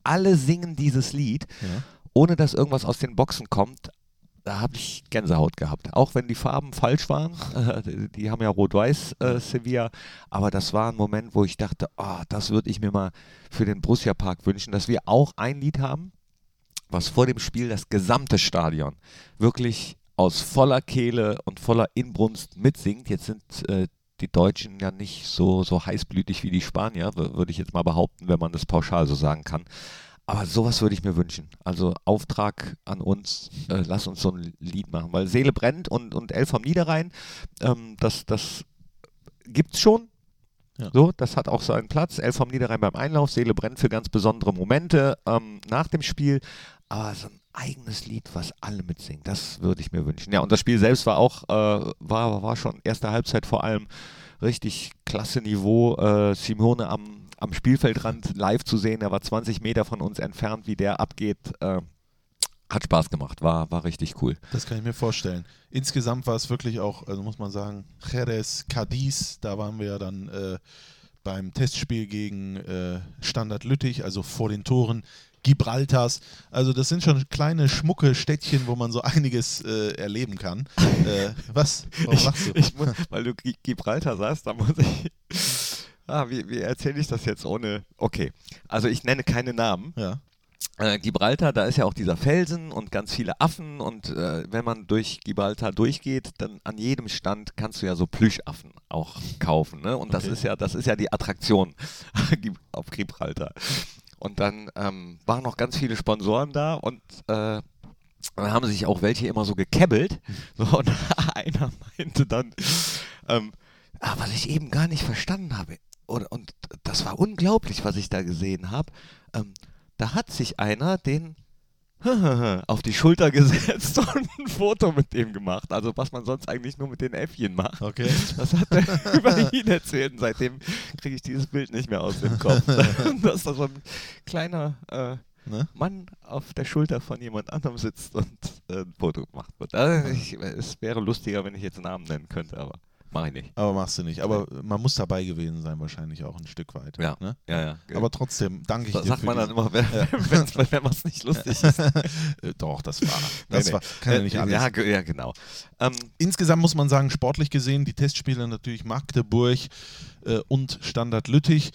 alle singen dieses Lied, Ja. ohne dass irgendwas aus den Boxen kommt. Da habe ich Gänsehaut gehabt. Auch wenn die Farben falsch waren. Äh, die, die haben ja Rot-Weiß äh, Sevilla. Aber das war ein Moment, wo ich dachte, oh, das würde ich mir mal für den Borussia Park wünschen, dass wir auch ein Lied haben, was vor dem Spiel das gesamte Stadion wirklich aus voller Kehle und voller Inbrunst mitsingt. Jetzt sind äh, die Deutschen ja nicht so, so heißblütig wie die Spanier, würde ich jetzt mal behaupten, wenn man das pauschal so sagen kann. Aber sowas würde ich mir wünschen. Also Auftrag an uns, äh, lass uns so ein Lied machen, weil Seele brennt und, und Elf vom Niederrhein, ähm, das, das gibt's schon. Ja. So, das hat auch seinen Platz. Elf vom Niederrhein beim Einlauf, Seele brennt für ganz besondere Momente ähm, nach dem Spiel. Aber so ein eigenes Lied, was alle mitsingen, das würde ich mir wünschen. Ja, und das Spiel selbst war auch, äh, war, war schon erste Halbzeit vor allem richtig klasse Niveau. Äh, Simone am, am Spielfeldrand live zu sehen, er war 20 Meter von uns entfernt, wie der abgeht. Äh, hat Spaß gemacht, war, war richtig cool. Das kann ich mir vorstellen. Insgesamt war es wirklich auch, also muss man sagen, Jerez, Cadiz, da waren wir ja dann äh, beim Testspiel gegen äh, Standard Lüttich, also vor den Toren Gibraltars. Also das sind schon kleine, schmucke Städtchen, wo man so einiges äh, erleben kann. äh, was? Warum lachst du? Ich muss, weil du Gi- Gibraltar sagst, da muss ich. Ah, wie, wie erzähle ich das jetzt ohne. Okay, also ich nenne keine Namen. ja. Äh, Gibraltar, da ist ja auch dieser Felsen und ganz viele Affen und äh, wenn man durch Gibraltar durchgeht, dann an jedem Stand kannst du ja so Plüschaffen auch kaufen, ne? Und das Okay. ist ja, das ist ja die Attraktion auf Gibraltar. Und dann ähm, waren noch ganz viele Sponsoren da und äh, dann haben sich auch welche immer so gekebbelt. So, und einer meinte dann, ähm, ah, was ich eben gar nicht verstanden habe. Und, und das war unglaublich, was ich da gesehen habe. Ähm, da hat sich einer den auf die Schulter gesetzt und ein Foto mit dem gemacht. Also was man sonst eigentlich nur mit den Äffchen macht. Okay. Das hat er über ihn erzählt und seitdem kriege ich dieses Bild nicht mehr aus dem Kopf. Dass da so ein kleiner äh, Ne? Mann auf der Schulter von jemand anderem sitzt und äh, ein Foto gemacht wird. Also ich, es wäre lustiger, wenn ich jetzt Namen nennen könnte, aber mache ich nicht. Aber machst du nicht. Aber man muss dabei gewesen sein, wahrscheinlich auch ein Stück weit. Ja, Ne? ja, ja. Aber trotzdem danke ich das dir sagt man dann immer, wenn wenn es nicht lustig ist. Äh, Doch, das war. Das Nee, war kann ja nicht Äh, alles. Ja, ja genau. Ähm, Insgesamt muss man sagen, sportlich gesehen, die Testspiele natürlich Magdeburg äh, und Standard Lüttich.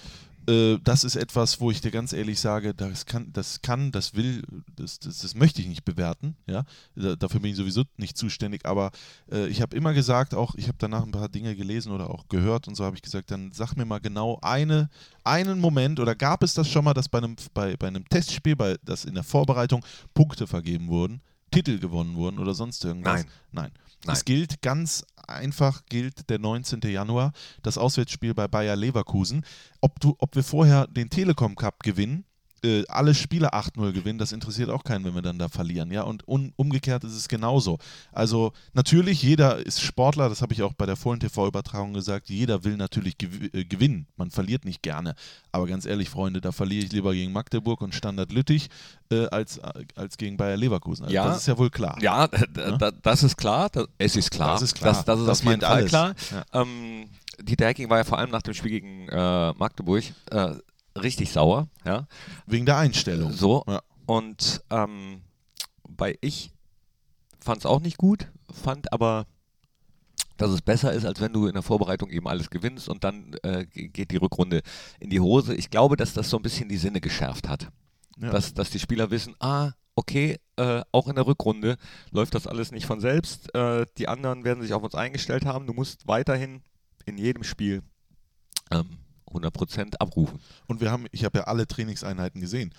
Äh, das ist etwas, wo ich dir ganz ehrlich sage, das kann, das kann, das will, das, das, das möchte ich nicht bewerten. Ja? Da, dafür bin ich sowieso nicht zuständig. Aber äh, ich habe immer gesagt, auch ich habe danach ein paar Dinge gelesen oder auch gehört und so habe ich gesagt, dann sag mir mal genau eine, einen Moment oder gab es das schon mal, dass bei einem, bei, bei einem Testspiel, bei, das in der Vorbereitung Punkte vergeben wurden, Titel gewonnen wurden oder sonst irgendwas? Nein. Nein. Nein. Es gilt ganz einfach, gilt der 19. Januar, das Auswärtsspiel bei Bayer Leverkusen. Ob, du, ob wir vorher den Telekom Cup gewinnen, äh, alle Spiele 8-0 gewinnen, das interessiert auch keinen, wenn wir dann da verlieren. Ja? Und un, umgekehrt ist es genauso. Also natürlich, jeder ist Sportler, das habe ich auch bei der vollen TV-Übertragung gesagt, jeder will natürlich gew äh, gewinnen. Man verliert nicht gerne. Aber ganz ehrlich, Freunde, da verliere ich lieber gegen Magdeburg und Standard Lüttich äh, als, äh, als gegen Bayer Leverkusen. Also Ja. Das ist ja wohl klar. ja, d- d- da- das ist klar. Da, es ist klar. Das ist klar. Das, das ist Das auf jeden meint Fall alles. klar. Ja. Ähm, Dieter Hecking war ja vor allem nach dem Spiel gegen äh, Magdeburg äh, richtig sauer. Ja. Wegen der Einstellung. So. Ja. Und ähm, bei ich fand es auch nicht gut, fand aber dass es besser ist, als wenn du in der Vorbereitung eben alles gewinnst und dann äh, geht die Rückrunde in die Hose. Ich glaube, dass das so ein bisschen die Sinne geschärft hat. Ja. Dass, dass die Spieler wissen, ah, okay, äh, auch in der Rückrunde läuft das alles nicht von selbst. Äh, die anderen werden sich auf uns eingestellt haben. Du musst weiterhin in jedem Spiel ähm, 100% abrufen. Und wir haben, ich habe ja alle Trainingseinheiten gesehen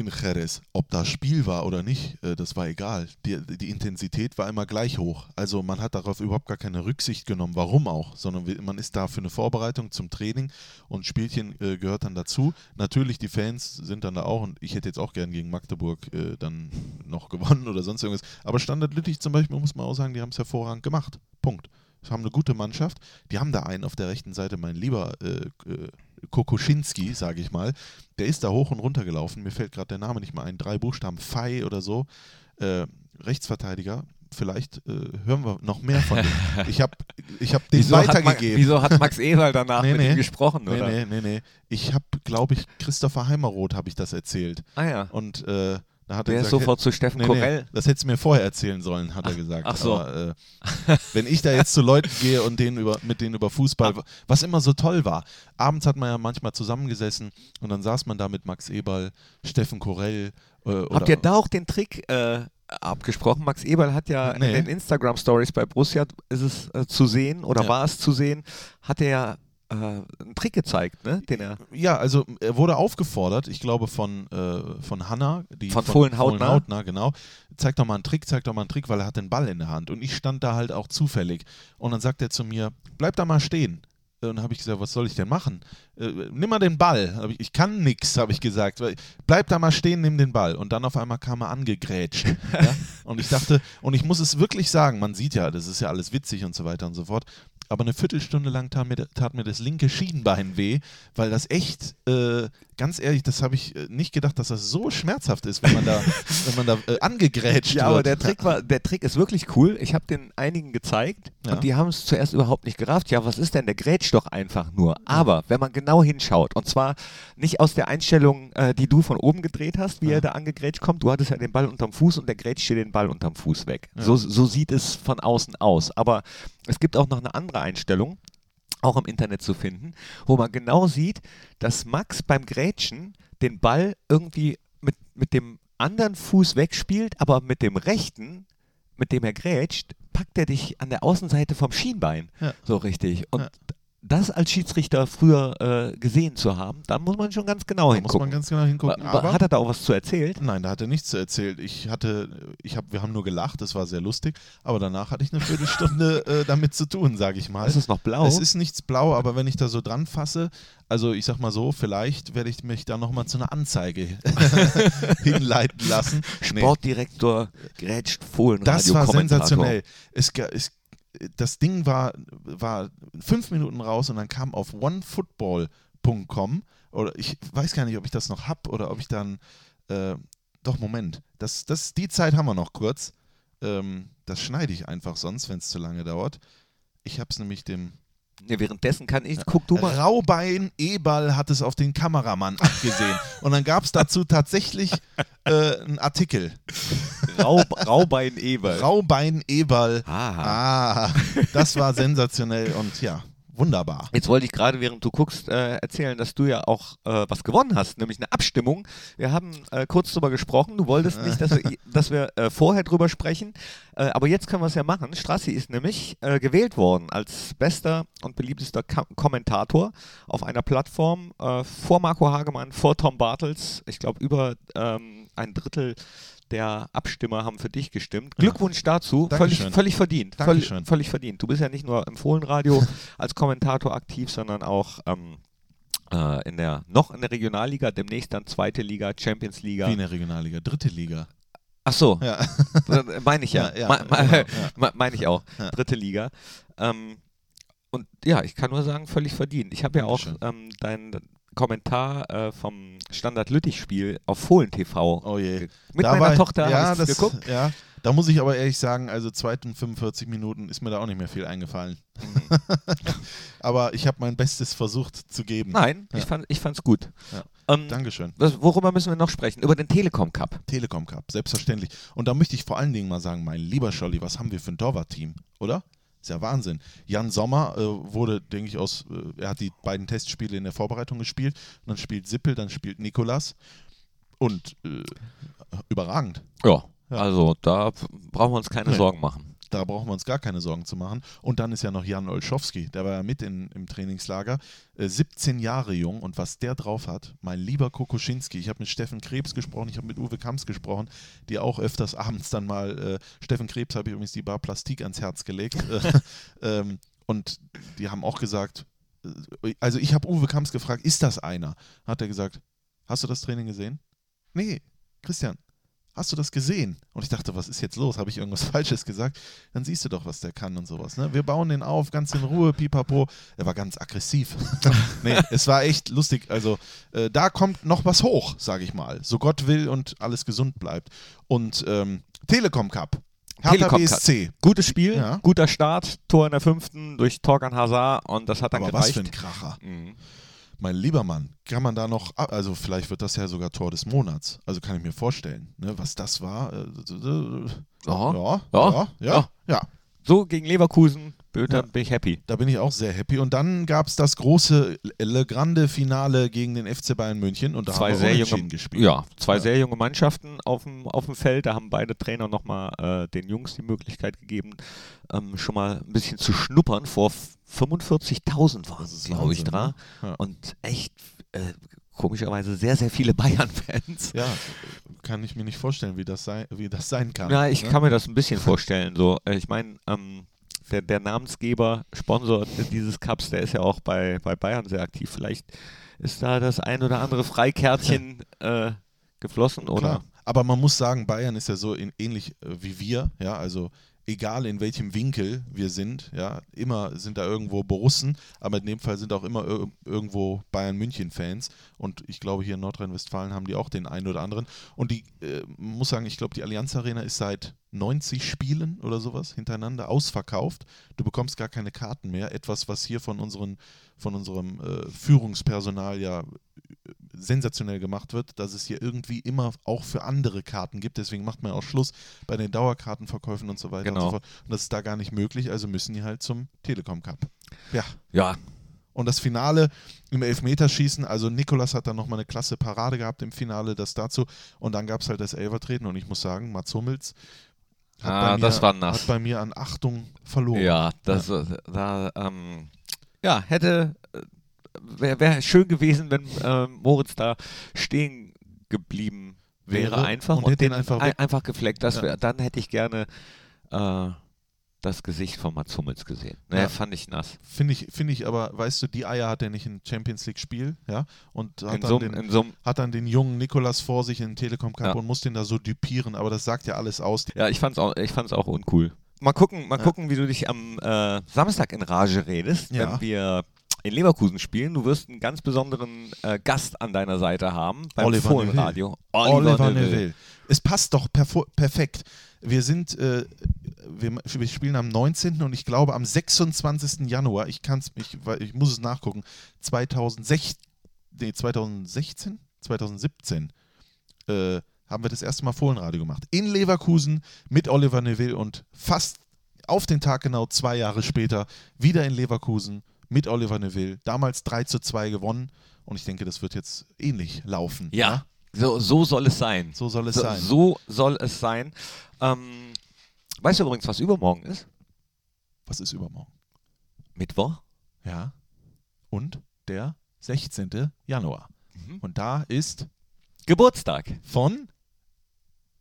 in Jerez. Ob da Spiel war oder nicht, äh, das war egal. Die, die Intensität war immer gleich hoch. Also man hat darauf überhaupt gar keine Rücksicht genommen, warum auch, sondern man ist da für eine Vorbereitung zum Training und Spielchen äh, gehört dann dazu. Natürlich, die Fans sind dann da auch und ich hätte jetzt auch gern gegen Magdeburg äh, dann noch gewonnen oder sonst irgendwas. Aber Standard Lüttich zum Beispiel, muss man auch sagen, die haben es hervorragend gemacht. Punkt. Sie haben eine gute Mannschaft. Die haben da einen auf der rechten Seite, mein lieber äh, äh, Kokoschinski, sage ich mal. Der ist da hoch und runter gelaufen. Mir fällt gerade der Name nicht mehr ein. Drei Buchstaben, Fei oder so. Äh, Rechtsverteidiger. Vielleicht äh, hören wir noch mehr von dem. Ich habe ich hab den Wieso hat, weitergegeben. wieso hat Max Eberl danach Nee, mit nee. ihm gesprochen, Nee, oder? nee, nee, nee. Ich habe, glaube ich, Christopher Heimeroth habe ich das erzählt. Ah ja. Und äh, da hat er Der ist gesagt, sofort zu Steffen Nee, Korell. Nee, das hättest du mir vorher erzählen sollen, hat er gesagt. ach so. Aber, äh, wenn ich da jetzt zu Leuten gehe und denen über, mit denen über Fußball, was immer so toll war. Abends hat man ja manchmal zusammengesessen und dann saß man da mit Max Eberl, Steffen Korell. Äh, Habt ihr da auch den Trick äh, abgesprochen? Max Eberl hat ja Nee. in den Instagram-Stories bei Borussia, ist es äh, zu sehen oder Ja. war es zu sehen, hat er ja äh, einen Trick gezeigt, ne? den er Ja, also er wurde aufgefordert, ich glaube von, äh, von Hanna, die Von Fohlen-Hautner. Fohlen-Hautner, genau. Zeig doch mal einen Trick, zeig doch mal einen Trick, weil er hat den Ball in der Hand. Und ich stand da halt auch zufällig. Und dann sagt er zu mir, bleib da mal stehen. Und dann habe ich gesagt, was soll ich denn machen? Äh, nimm mal den Ball. Ich, ich kann nix, habe ich gesagt. Bleib da mal stehen, nimm den Ball. Und dann auf einmal kam er angegrätscht. ja? Und ich dachte, und ich muss es wirklich sagen, man sieht ja, das ist ja alles witzig und so weiter und so fort. Aber eine Viertelstunde lang tat mir, tat mir das linke Schienbein weh, weil das echt, äh, ganz ehrlich, das habe ich äh, nicht gedacht, dass das so schmerzhaft ist, wenn man da, wenn man da äh, angegrätscht Ja, wird. aber der Trick war, der Trick ist wirklich cool. Ich habe den einigen gezeigt Ja. und die haben es zuerst überhaupt nicht gerafft. Ja, was ist denn? Der grätscht doch einfach nur. Aber wenn man genau hinschaut und zwar nicht aus der Einstellung, äh, die du von oben gedreht hast, wie Ja. er da angegrätscht kommt. Du hattest ja den Ball unterm Fuß und der grätscht dir den Ball unterm Fuß weg. Ja. So, so sieht es von außen aus. Aber es gibt auch noch eine andere Einstellung auch im Internet zu finden, wo man genau sieht, dass Max beim Grätschen den Ball irgendwie mit, mit dem anderen Fuß wegspielt, aber mit dem rechten, mit dem er grätscht, packt er dich an der Außenseite vom Schienbein. Ja. So richtig. Und Ja. Das als Schiedsrichter früher äh, gesehen zu haben, da muss man schon ganz genau da muss man hingucken. ganz genau hingucken. Aber Hat er da auch was zu erzählt? Nein, da hat er nichts zu erzählt. Ich hatte, ich hab, wir haben nur gelacht, das war sehr lustig, aber danach hatte ich eine Viertelstunde äh, damit zu tun, sage ich mal. Ist es noch blau? Es ist nichts blau, aber wenn ich da so dran fasse, also ich sag mal so, vielleicht werde ich mich da nochmal zu einer Anzeige hinleiten lassen. Nee, Sportdirektor grätscht Fohlen. das war sensationell. Es, es, das Ding war, war fünf Minuten raus und dann kam auf onefootball.com oder ich weiß gar nicht, ob ich das noch habe oder ob ich dann, äh, doch Moment, das, das, die Zeit haben wir noch kurz. Ähm, das schneide ich einfach sonst, wenn es zu lange dauert. Ich habe es nämlich dem Nee, währenddessen kann ich, guck du mal. Raubein Eberl hat es auf den Kameramann abgesehen. Und dann gab es dazu tatsächlich äh, einen Artikel. Rau, Raubein Eber. Raubein Eberl. Aha. Ah, das war sensationell und ja, wunderbar. Jetzt wollte ich gerade, während du guckst, äh, erzählen, dass du ja auch äh, was gewonnen hast, nämlich eine Abstimmung. Wir haben äh, kurz drüber gesprochen. Du wolltest nicht, dass wir, dass wir äh, vorher drüber sprechen, äh, aber jetzt können wir es ja machen. Strassi ist nämlich äh, gewählt worden als bester und beliebtester Ka Kommentator auf einer Plattform vor Marco Hagemann, vor Tom Bartels. Ich glaube, über ähm, ein Drittel der Abstimmer haben für dich gestimmt. Glückwunsch dazu, völlig, Dankeschön. völlig verdient. Völlig, Dankeschön. völlig verdient. Du bist ja nicht nur im Fohlenradio als Kommentator aktiv, sondern auch ähm, äh, in der noch in der Regionalliga, demnächst dann zweite Liga, Champions Liga. Wie in der Regionalliga, dritte Liga. Ach so, Ja, äh, meine ich ja. Ja, ja, Me- me- genau, me- Meine ich auch. Dritte Liga. Ähm, und ja, ich kann nur sagen, völlig verdient. Ich habe ja auch ähm, deinen Kommentar äh, vom Standard Lüttich-Spiel auf Fohlen TV oh je. mit Da meiner war- Tochter ja, das, geguckt. Ja, da muss ich aber ehrlich sagen, also zweiten 45 Minuten ist mir da auch nicht mehr viel eingefallen. Mhm. aber ich habe mein Bestes versucht zu geben. Nein, Ja. ich fand ich fand's gut. Ja. Ähm, Dankeschön. was, worüber müssen wir noch sprechen? Über den Telekom Cup. Telekom Cup, selbstverständlich. Und da möchte ich vor allen Dingen mal sagen, mein lieber Scholli, was haben wir für ein Torwartteam, oder? Ist ja Wahnsinn. Jan Sommer äh, wurde, denke ich, aus, äh, er hat die beiden Testspiele in der Vorbereitung gespielt. Und dann spielt Sippel, dann spielt Nikolas. Und äh, überragend. Ja, Ja. also da brauchen wir uns keine Nee. Sorgen machen. Da brauchen wir uns gar keine Sorgen zu machen. Und dann ist ja noch Jan Olschowski, der war ja mit in, im Trainingslager. Äh, 17 Jahre jung und was der drauf hat, mein lieber Kokoschinski. Ich habe mit Steffen Krebs gesprochen, ich habe mit Uwe Kamps gesprochen, die auch öfters abends dann mal, äh, Steffen Krebs habe ich übrigens die Bar Plastik ans Herz gelegt. äh, ähm, und die haben auch gesagt, äh, also ich habe Uwe Kamps gefragt, ist das einer? Hat er gesagt, hast du das Training gesehen? Nee, Christian, hast du das gesehen? Und ich dachte, was ist jetzt los? Habe ich irgendwas Falsches gesagt? Dann siehst du doch, was der kann und sowas. Ne? Wir bauen den auf, ganz in Ruhe, pipapo. Er war ganz aggressiv. nee, es war echt lustig. Also äh, da kommt noch was hoch, sage ich mal. So Gott will und alles gesund bleibt. Und ähm, Telekom Cup. Hertha Telekom Cup. BSC. Gutes Spiel, Ja. guter Start, Tor in der fünften durch Torgan Hazard und das hat dann Aber was gereicht. für ein Kracher. Mhm. Mein lieber Mann, kann man da noch, also vielleicht wird das ja sogar Tor des Monats. Also kann ich mir vorstellen, ne, was das war. Äh, Ja. ja, ja, Ja. ja. So gegen Leverkusen, dann Ja. bin ich happy. Da bin ich auch sehr happy. Und dann gab es das große Le Grande Finale gegen den FC Bayern München und da zwei haben wir sehr junge, gespielt. ja, zwei Ja. sehr junge Mannschaften auf dem, auf dem Feld. Da haben beide Trainer nochmal äh, den Jungs die Möglichkeit gegeben, ähm, schon mal ein bisschen zu schnuppern. Vor f- 45.000 waren es, glaube ich, dran. ne? Ja. Und echt äh, komischerweise sehr, sehr viele Bayern-Fans. Ja, kann ich mir nicht vorstellen, wie das, sei, wie das sein kann. Ja, ich ne? kann mir das ein bisschen vorstellen. So, Äh, ich meine, ähm, der, der Namensgeber, Sponsor dieses Cups, der ist ja auch bei, bei Bayern sehr aktiv. Vielleicht ist da das ein oder andere Freikärtchen äh, geflossen, oder? Klar. Aber man muss sagen, Bayern ist ja so in, ähnlich äh, wie wir, ja, also egal in welchem Winkel wir sind, ja, immer sind da irgendwo Borussen, aber in dem Fall sind auch immer ir irgendwo Bayern München Fans und ich glaube hier in Nordrhein-Westfalen haben die auch den einen oder anderen. Und die äh, muss sagen, ich glaube die Allianz Arena ist seit 90 Spielen oder sowas hintereinander ausverkauft. Du bekommst gar keine Karten mehr, etwas was hier von unseren von unserem äh, Führungspersonal ja sensationell gemacht wird, dass es hier irgendwie immer auch für andere Karten gibt. Deswegen macht man auch Schluss bei den Dauerkartenverkäufen und so weiter und Genau. so fort. Und das ist da gar nicht möglich, also müssen die halt zum Telekom Cup. Ja. Ja, Und das Finale im Elfmeterschießen, also Nikolas hat dann nochmal eine klasse Parade gehabt im Finale, das dazu. Und dann gab es halt das Elvertreten und ich muss sagen, Mats Hummels hat, Ah, bei, mir, hat bei mir an Achtung verloren. Ja, das äh, da ähm, ja hätte wäre wär schön gewesen, wenn ähm, Moritz da stehen geblieben wäre, Wäre einfach und und, den einfach ein, einfach gefleckt. Das Ja. wär, dann hätte ich gerne äh, das Gesicht von Mats Hummels gesehen. Ne, Ja. fand ich nass. Finde ich, finde ich aber, weißt du, die Eier hat er nicht im Champions League-Spiel, ja, und hat In dann, so, den, in so hat dann den jungen Nikolas vor sich in den Telekom Cup Ja. und muss den da so düpieren, aber das sagt ja alles aus. ja, ich fand's auch, ich fand's auch uncool. Mal gucken, mal Ja. gucken, wie du dich am äh, Samstag in Rage redest, Ja. wenn wir in Leverkusen spielen. Du wirst einen ganz besonderen äh, Gast an deiner Seite haben beim Oliver Fohlenradio. Oliver Neville. Es passt doch perfekt. Wir sind, äh, wir, wir spielen am 19. und ich glaube am 26. Januar, ich kann's, ich, ich muss es nachgucken, 2016, nee, 2016? 2017 äh, haben wir das erste Mal Fohlenradio gemacht. In Leverkusen mit Oliver Neville und fast auf den Tag genau zwei Jahre später wieder in Leverkusen mit Oliver Neville. Damals 3 zu 2 gewonnen und ich denke, das wird jetzt ähnlich laufen. Ja, so, so soll es sein. So soll es So, sein. so soll es sein. Ähm, weißt du übrigens, was übermorgen ist? Was ist übermorgen? Mittwoch. Ja. Und der 16. Januar. Mhm. Und da ist Geburtstag. von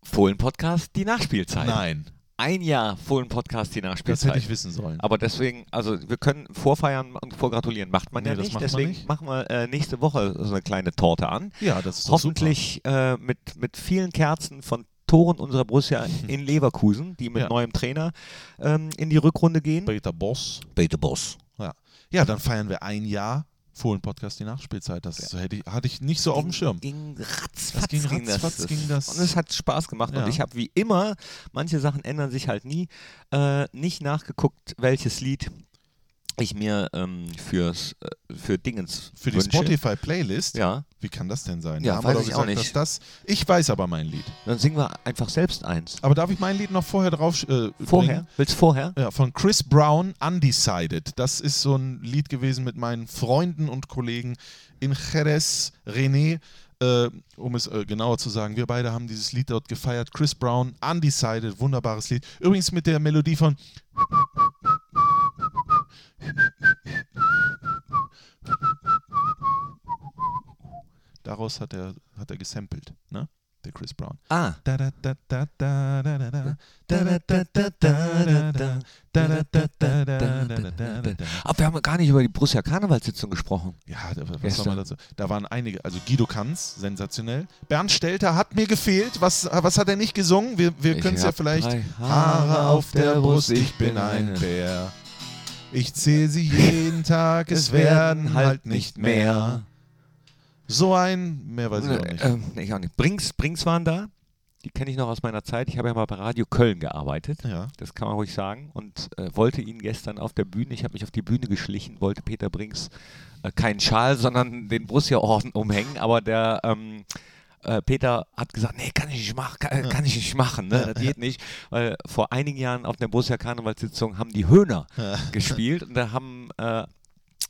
Fohlen-Podcast, die Nachspielzeit. Nein. Ein Jahr Fohlen-Podcast, die Das Nachspielzeit. hätte ich wissen sollen. Aber deswegen, also wir können vorfeiern und vorgratulieren. Macht man Nee, ja das nicht. macht deswegen nicht. machen wir äh, nächste Woche so eine kleine Torte an. ja, das ist Hoffentlich äh, mit, mit vielen Kerzen von Toren unserer Borussia in Leverkusen, die mit Ja. neuem Trainer ähm, in die Rückrunde gehen. Peter Boss. Bete Boss. Ja. ja, dann feiern wir ein Jahr Fohlen-Podcast die Nachspielzeit. Das hätte ich, hatte ich nicht so auf dem Schirm. Ging ratzfatz, Das ging ratzfatz, das. ging das. Und es hat Spaß gemacht. Ja. Und ich habe wie immer, manche Sachen ändern sich halt nie, äh, nicht nachgeguckt, welches Lied ich mir ähm, fürs, äh, für Dingens Für die wünsche. Spotify-Playlist? Ja, Wie kann das denn sein? Ja, Da haben weiß wir doch ich auch nicht. Dass das, ich weiß aber mein Lied. dann singen wir einfach selbst eins. Aber darf ich mein Lied noch vorher drauf äh, Vorher? bringen? Willst du vorher? Ja, von Chris Brown, Undecided. Das ist so ein Lied gewesen mit meinen Freunden und Kollegen in Jerez, René. Äh, um es äh, genauer zu sagen, wir beide haben dieses Lied dort gefeiert. Chris Brown, Undecided, wunderbares Lied. Übrigens mit der Melodie von. daraus hat er, hat er gesampelt, ne? Der Chris Brown. Ah. Aber wir haben gar nicht über die Borussia Karnevalssitzung gesprochen. Ja, was soll man dazu? Da waren einige, also Guido Kanz, sensationell. Bernd Stelter hat mir gefehlt. Was, was hat er nicht gesungen? Wir, wir können es ja vielleicht. Haare auf der Brust, ich bin ein Bär. Ich zähle sie jeden Tag, es werden halt nicht mehr. So ein, mehr weiß ich auch nicht. Ähm, nee, ich auch nicht. Brings, Brings waren da. Die kenne ich noch aus meiner Zeit. Ich habe ja mal bei Radio Köln gearbeitet. Ja. Das kann man ruhig sagen. Und äh, wollte ihn gestern auf der Bühne, ich habe mich auf die Bühne geschlichen, wollte Peter Brings äh, keinen Schal, sondern den Borussia-Orden umhängen. Aber der ähm, äh, Peter hat gesagt, nee, kann ich nicht machen, kann, kann ich nicht machen, ne? das geht nicht. Weil vor einigen Jahren auf der Borussia-Karnevalssitzung haben die Höhner gespielt und da haben äh,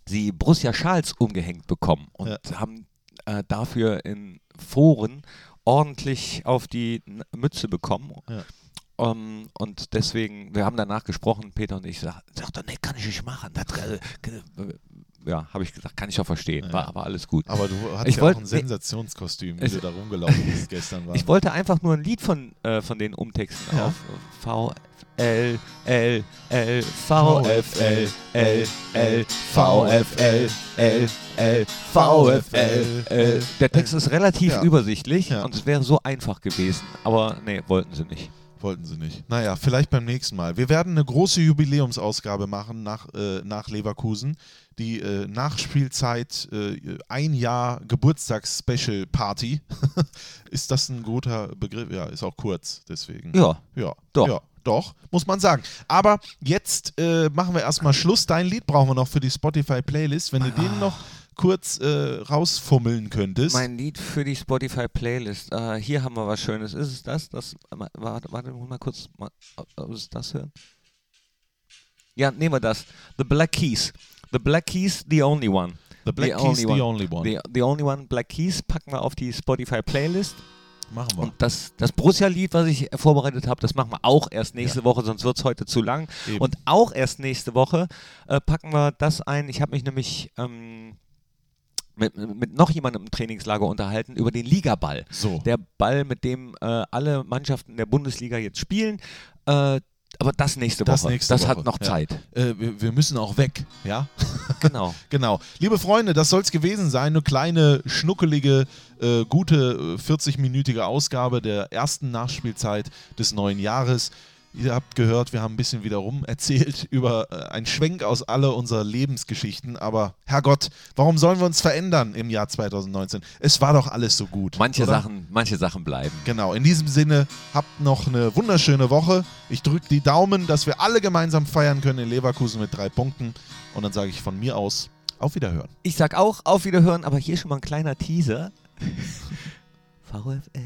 sie Borussia-Schals umgehängt bekommen und haben äh, dafür in Foren ordentlich auf die Mütze bekommen. Ja. Ähm, und deswegen, wir haben danach gesprochen, Peter und ich, sag, sagte, nee, kann ich nicht machen. Das, äh, äh, ja, habe ich gesagt, kann ich auch verstehen. War aber alles gut. Aber du hattest Ich ja wollt- auch ein. Sensationskostüm, wie du da rumgelaufen bist gestern. War. Ich wollte einfach nur ein Lied von, äh, von denen umtexten Ja. auf V L L L V F L L L V F L L L V F L L. Der Text ist relativ Ja. übersichtlich Ja. und es wäre so einfach gewesen, aber nee, wollten sie nicht. Wollten sie nicht. Naja, vielleicht beim nächsten Mal. Wir werden eine große Jubiläumsausgabe machen nach, äh, nach Leverkusen. Die äh, Nachspielzeit, äh, ein Jahr Geburtstags-Special-Party. ist das ein guter Begriff? Ja, ist auch kurz, deswegen. Ja, Ja, Doch. Ja, doch, muss man sagen. Aber jetzt äh, machen wir erstmal Schluss. Dein Lied brauchen wir noch für die Spotify-Playlist. Wenn du den noch kurz äh, rausfummeln könntest. mein Lied für die Spotify-Playlist. Äh, hier haben wir was Schönes. Ist es das? das warte, warte mal kurz. Mal, ist es das hier? Ja, nehmen wir das. The Black Keys. The Black Keys, the only one. The Black the Keys, only the one. only one. The, the only one, Black Keys, packen wir auf die Spotify-Playlist. machen wir. Und das, das Borussia-Lied, was ich vorbereitet habe, das machen wir auch erst nächste Woche, sonst wird es heute zu lang. Eben. Und auch erst nächste Woche äh, packen wir das ein. Ich habe mich nämlich ähm, mit, mit noch jemandem im Trainingslager unterhalten über den Ligaball. so. Der Ball, mit dem äh, alle Mannschaften der Bundesliga jetzt spielen. Äh, aber das nächste Das Woche. nächste das Woche, hat noch ja. Zeit. Äh, wir, wir müssen auch weg, ja? Genau. Genau. Liebe Freunde, das soll es gewesen sein. Eine kleine, schnuckelige, äh, gute äh, 40-minütige Ausgabe der ersten Nachspielzeit des neuen Jahres. Ihr habt gehört, wir haben ein bisschen wiederum erzählt über äh, einen Schwenk aus aller unserer Lebensgeschichten. Aber Herrgott, warum sollen wir uns verändern im Jahr 2019? Es war doch alles so gut. Manche oder? Sachen, manche Sachen bleiben. Genau, in diesem Sinne, habt noch eine wunderschöne Woche. Ich drücke die Daumen, dass wir alle gemeinsam feiern können in Leverkusen mit drei Punkten. Und dann sage ich von mir aus, auf Wiederhören. Ich sag auch auf Wiederhören, aber hier schon mal ein kleiner Teaser. VfL.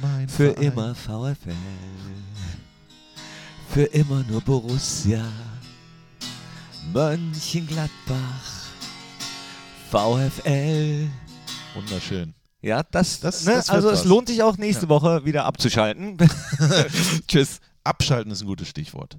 Mein Für Verein. immer VfL. Für immer nur Borussia. Mönchengladbach. VfL. Wunderschön. Ja, das, Das- ne? das also es was. lohnt sich auch nächste Woche wieder abzuschalten. Tschüss. Abschalten ist ein gutes Stichwort.